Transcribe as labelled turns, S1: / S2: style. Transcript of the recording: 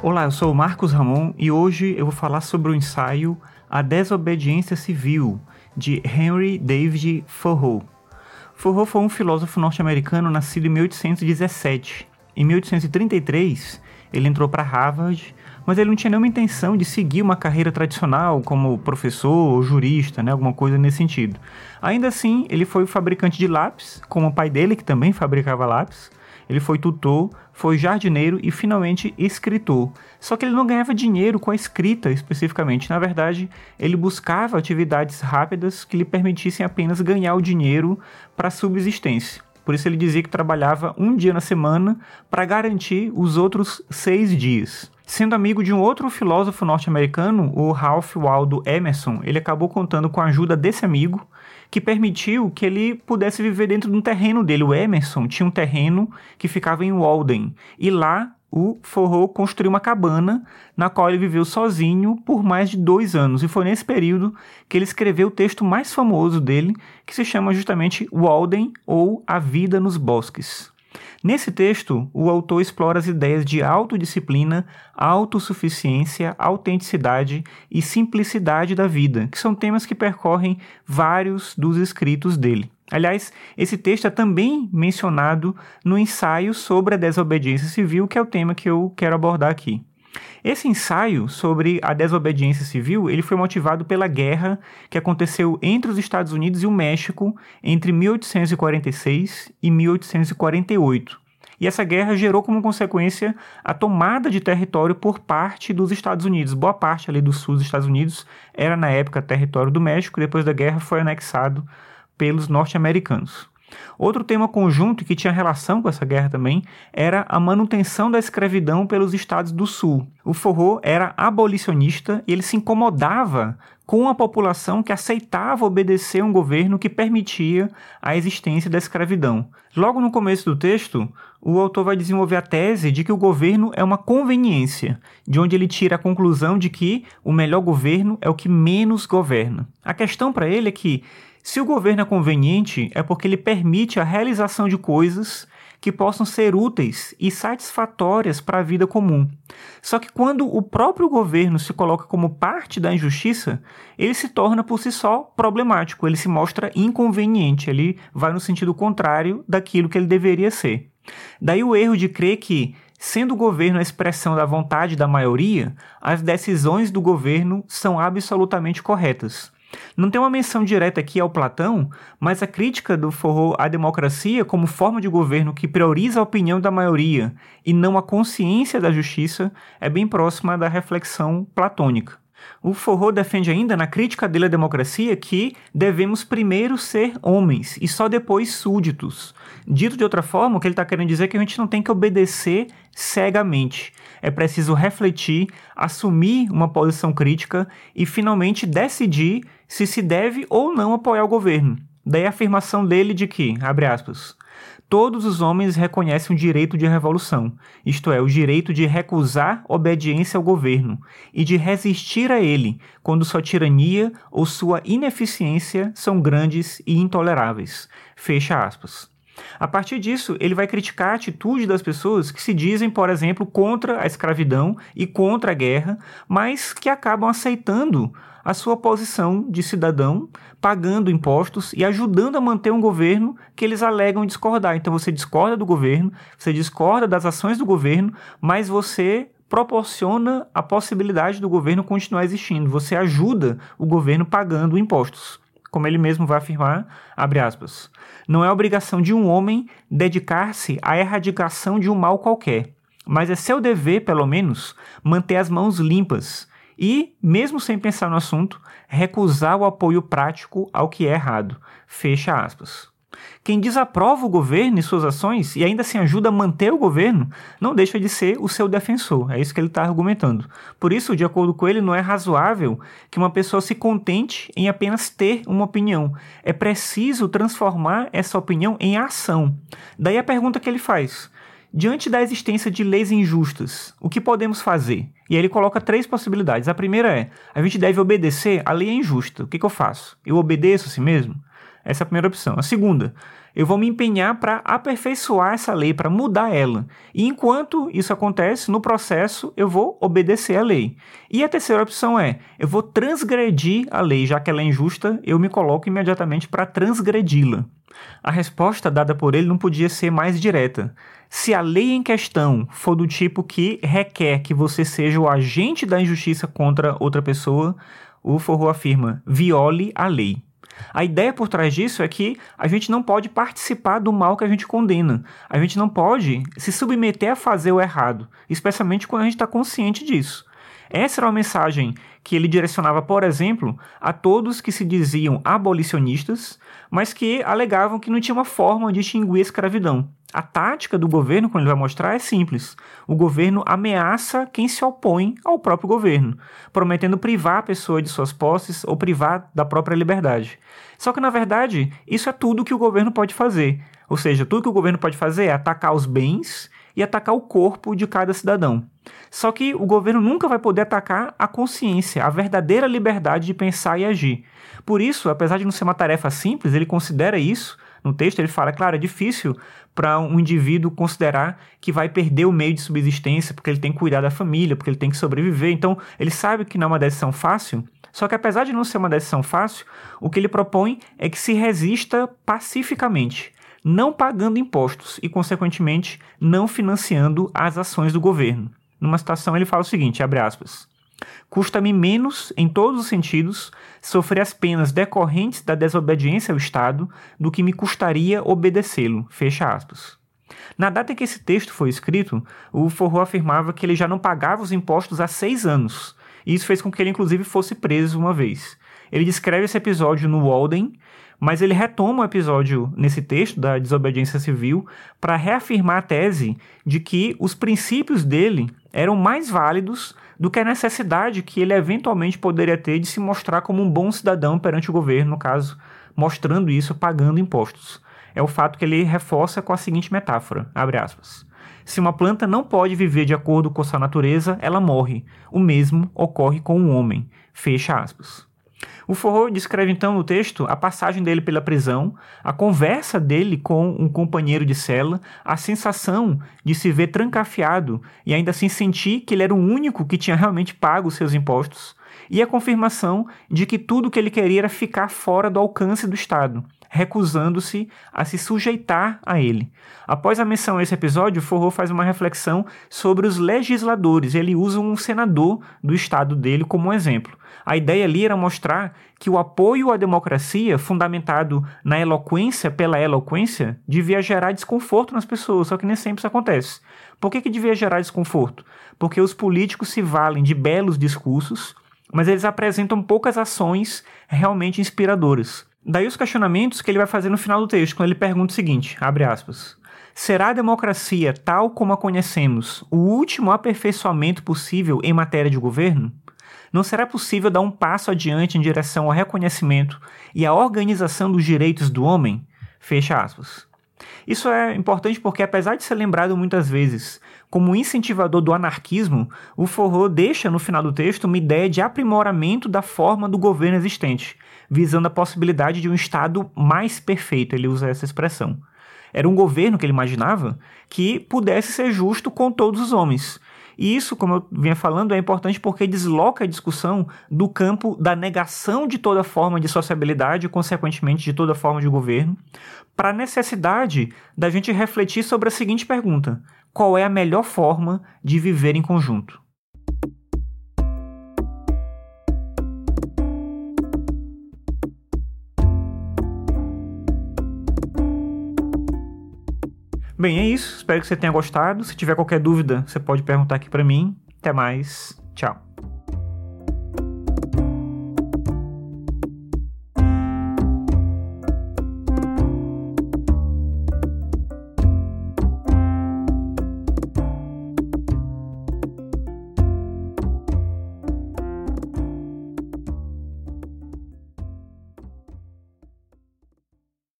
S1: Olá, eu sou o Marcos Ramon e hoje eu vou falar sobre o ensaio A Desobediência Civil, de Henry David Thoreau. Thoreau foi um filósofo norte-americano nascido em 1817. Em 1833, ele entrou para Harvard, mas ele não tinha nenhuma intenção de seguir uma carreira tradicional como professor ou jurista, né, alguma coisa nesse sentido. Ainda assim, ele foi fabricante de lápis, como o pai dele, que também fabricava lápis, ele foi tutor, foi jardineiro e finalmente escritor. Só que ele não ganhava dinheiro com a escrita especificamente. Na verdade, ele buscava atividades rápidas que lhe permitissem apenas ganhar o dinheiro para subsistência. Por isso ele dizia que trabalhava um dia na semana para garantir os outros seis dias. Sendo amigo de um outro filósofo norte-americano, o Ralph Waldo Emerson, ele acabou contando com a ajuda desse amigo que permitiu que ele pudesse viver dentro de um terreno dele. O Emerson tinha um terreno que ficava em Walden e lá o Forro construiu uma cabana na qual ele viveu sozinho por mais de dois anos. E foi nesse período que ele escreveu o texto mais famoso dele, que se chama justamente Walden ou A Vida nos Bosques. Nesse texto, o autor explora as ideias de autodisciplina, autossuficiência, autenticidade e simplicidade da vida, que são temas que percorrem vários dos escritos dele. Aliás, esse texto é também mencionado no ensaio sobre a desobediência civil, que é o tema que eu quero abordar aqui. Esse ensaio sobre a desobediência civil, ele foi motivado pela guerra que aconteceu entre os Estados Unidos e o México entre 1846 e 1848. E essa guerra gerou como consequência a tomada de território por parte dos Estados Unidos. Boa parte ali do sul dos Estados Unidos era na época território do México, depois da guerra foi anexado pelos norte-americanos. Outro tema conjunto que tinha relação com essa guerra também era a manutenção da escravidão pelos estados do sul. O Forró era abolicionista e ele se incomodava com a população que aceitava obedecer um governo que permitia a existência da escravidão. Logo no começo do texto, o autor vai desenvolver a tese de que o governo é uma conveniência, de onde ele tira a conclusão de que o melhor governo é o que menos governa. A questão para ele é que se o governo é conveniente, é porque ele permite a realização de coisas que possam ser úteis e satisfatórias para a vida comum. Só que quando o próprio governo se coloca como parte da injustiça, ele se torna por si só problemático, ele se mostra inconveniente, ele vai no sentido contrário daquilo que ele deveria ser. Daí o erro de crer que Sendo o governo a expressão da vontade da maioria, as decisões do governo são absolutamente corretas. Não tem uma menção direta aqui ao Platão, mas a crítica do Forro à democracia como forma de governo que prioriza a opinião da maioria e não a consciência da justiça é bem próxima da reflexão platônica. O Forro defende ainda, na crítica dele à democracia, que devemos primeiro ser homens e só depois súditos. Dito de outra forma, o que ele está querendo dizer é que a gente não tem que obedecer cegamente. É preciso refletir, assumir uma posição crítica e finalmente decidir se se deve ou não apoiar o governo. Daí a afirmação dele de que, abre aspas, todos os homens reconhecem o direito de revolução, isto é, o direito de recusar obediência ao governo e de resistir a ele quando sua tirania ou sua ineficiência são grandes e intoleráveis. Fecha aspas. A partir disso, ele vai criticar a atitude das pessoas que se dizem, por exemplo, contra a escravidão e contra a guerra, mas que acabam aceitando a sua posição de cidadão, pagando impostos e ajudando a manter um governo que eles alegam discordar. Então você discorda do governo, você discorda das ações do governo, mas você proporciona a possibilidade do governo continuar existindo. Você ajuda o governo pagando impostos como ele mesmo vai afirmar, aspas, não é obrigação de um homem dedicar-se à erradicação de um mal qualquer, mas é seu dever, pelo menos, manter as mãos limpas e, mesmo sem pensar no assunto, recusar o apoio prático ao que é errado. Fecha aspas. Quem desaprova o governo e suas ações e ainda assim ajuda a manter o governo, não deixa de ser o seu defensor. É isso que ele está argumentando. Por isso, de acordo com ele, não é razoável que uma pessoa se contente em apenas ter uma opinião. É preciso transformar essa opinião em ação. Daí a pergunta que ele faz. Diante da existência de leis injustas, o que podemos fazer? E aí ele coloca três possibilidades. A primeira é: a gente deve obedecer, a lei injusta. O que, que eu faço? Eu obedeço a si mesmo? Essa é a primeira opção. A segunda, eu vou me empenhar para aperfeiçoar essa lei, para mudar ela. E enquanto isso acontece, no processo, eu vou obedecer a lei. E a terceira opção é, eu vou transgredir a lei, já que ela é injusta, eu me coloco imediatamente para transgredi-la. A resposta dada por ele não podia ser mais direta. Se a lei em questão for do tipo que requer que você seja o agente da injustiça contra outra pessoa, o Forro afirma: viole a lei. A ideia por trás disso é que a gente não pode participar do mal que a gente condena. A gente não pode se submeter a fazer o errado, especialmente quando a gente está consciente disso. Essa era uma mensagem que ele direcionava, por exemplo, a todos que se diziam abolicionistas, mas que alegavam que não tinha uma forma de extinguir a escravidão. A tática do governo, como ele vai mostrar, é simples. O governo ameaça quem se opõe ao próprio governo, prometendo privar a pessoa de suas posses ou privar da própria liberdade. Só que, na verdade, isso é tudo que o governo pode fazer. Ou seja, tudo que o governo pode fazer é atacar os bens e atacar o corpo de cada cidadão. Só que o governo nunca vai poder atacar a consciência, a verdadeira liberdade de pensar e agir. Por isso, apesar de não ser uma tarefa simples, ele considera isso no texto ele fala, claro, é difícil para um indivíduo considerar que vai perder o meio de subsistência porque ele tem que cuidar da família, porque ele tem que sobreviver. Então, ele sabe que não é uma decisão fácil, só que apesar de não ser uma decisão fácil, o que ele propõe é que se resista pacificamente, não pagando impostos e, consequentemente, não financiando as ações do governo. Numa situação, ele fala o seguinte, abre aspas, Custa-me menos, em todos os sentidos, sofrer as penas decorrentes da desobediência ao Estado do que me custaria obedecê-lo. Fecha aspas. Na data em que esse texto foi escrito, o Forro afirmava que ele já não pagava os impostos há seis anos, e isso fez com que ele, inclusive, fosse preso uma vez. Ele descreve esse episódio no Walden, mas ele retoma o episódio nesse texto da desobediência civil para reafirmar a tese de que os princípios dele eram mais válidos do que a necessidade que ele eventualmente poderia ter de se mostrar como um bom cidadão perante o governo, no caso, mostrando isso pagando impostos. É o fato que ele reforça com a seguinte metáfora, aspas, Se uma planta não pode viver de acordo com sua natureza, ela morre. O mesmo ocorre com o homem. Fecha aspas. O Forro descreve então no texto a passagem dele pela prisão, a conversa dele com um companheiro de cela, a sensação de se ver trancafiado e ainda assim sentir que ele era o único que tinha realmente pago os seus impostos, e a confirmação de que tudo o que ele queria era ficar fora do alcance do Estado, recusando-se a se sujeitar a ele. Após a menção a esse episódio, Forro faz uma reflexão sobre os legisladores. Ele usa um senador do estado dele como um exemplo. A ideia ali era mostrar que o apoio à democracia, fundamentado na eloquência pela eloquência, devia gerar desconforto nas pessoas, só que nem sempre isso acontece. Por que, que devia gerar desconforto? Porque os políticos se valem de belos discursos, mas eles apresentam poucas ações realmente inspiradoras. Daí os questionamentos que ele vai fazer no final do texto, quando ele pergunta o seguinte, abre aspas, Será a democracia, tal como a conhecemos, o último aperfeiçoamento possível em matéria de governo? não será possível dar um passo adiante em direção ao reconhecimento e à organização dos direitos do homem? Fecha aspas. Isso é importante porque, apesar de ser lembrado muitas vezes como incentivador do anarquismo, o Forro deixa no final do texto uma ideia de aprimoramento da forma do governo existente, visando a possibilidade de um Estado mais perfeito, ele usa essa expressão. Era um governo que ele imaginava que pudesse ser justo com todos os homens, e isso, como eu vinha falando, é importante porque desloca a discussão do campo da negação de toda forma de sociabilidade e, consequentemente, de toda forma de governo, para a necessidade da gente refletir sobre a seguinte pergunta: qual é a melhor forma de viver em conjunto? Bem, é isso. Espero que você tenha gostado. Se tiver qualquer dúvida, você pode perguntar aqui para mim. Até mais. Tchau.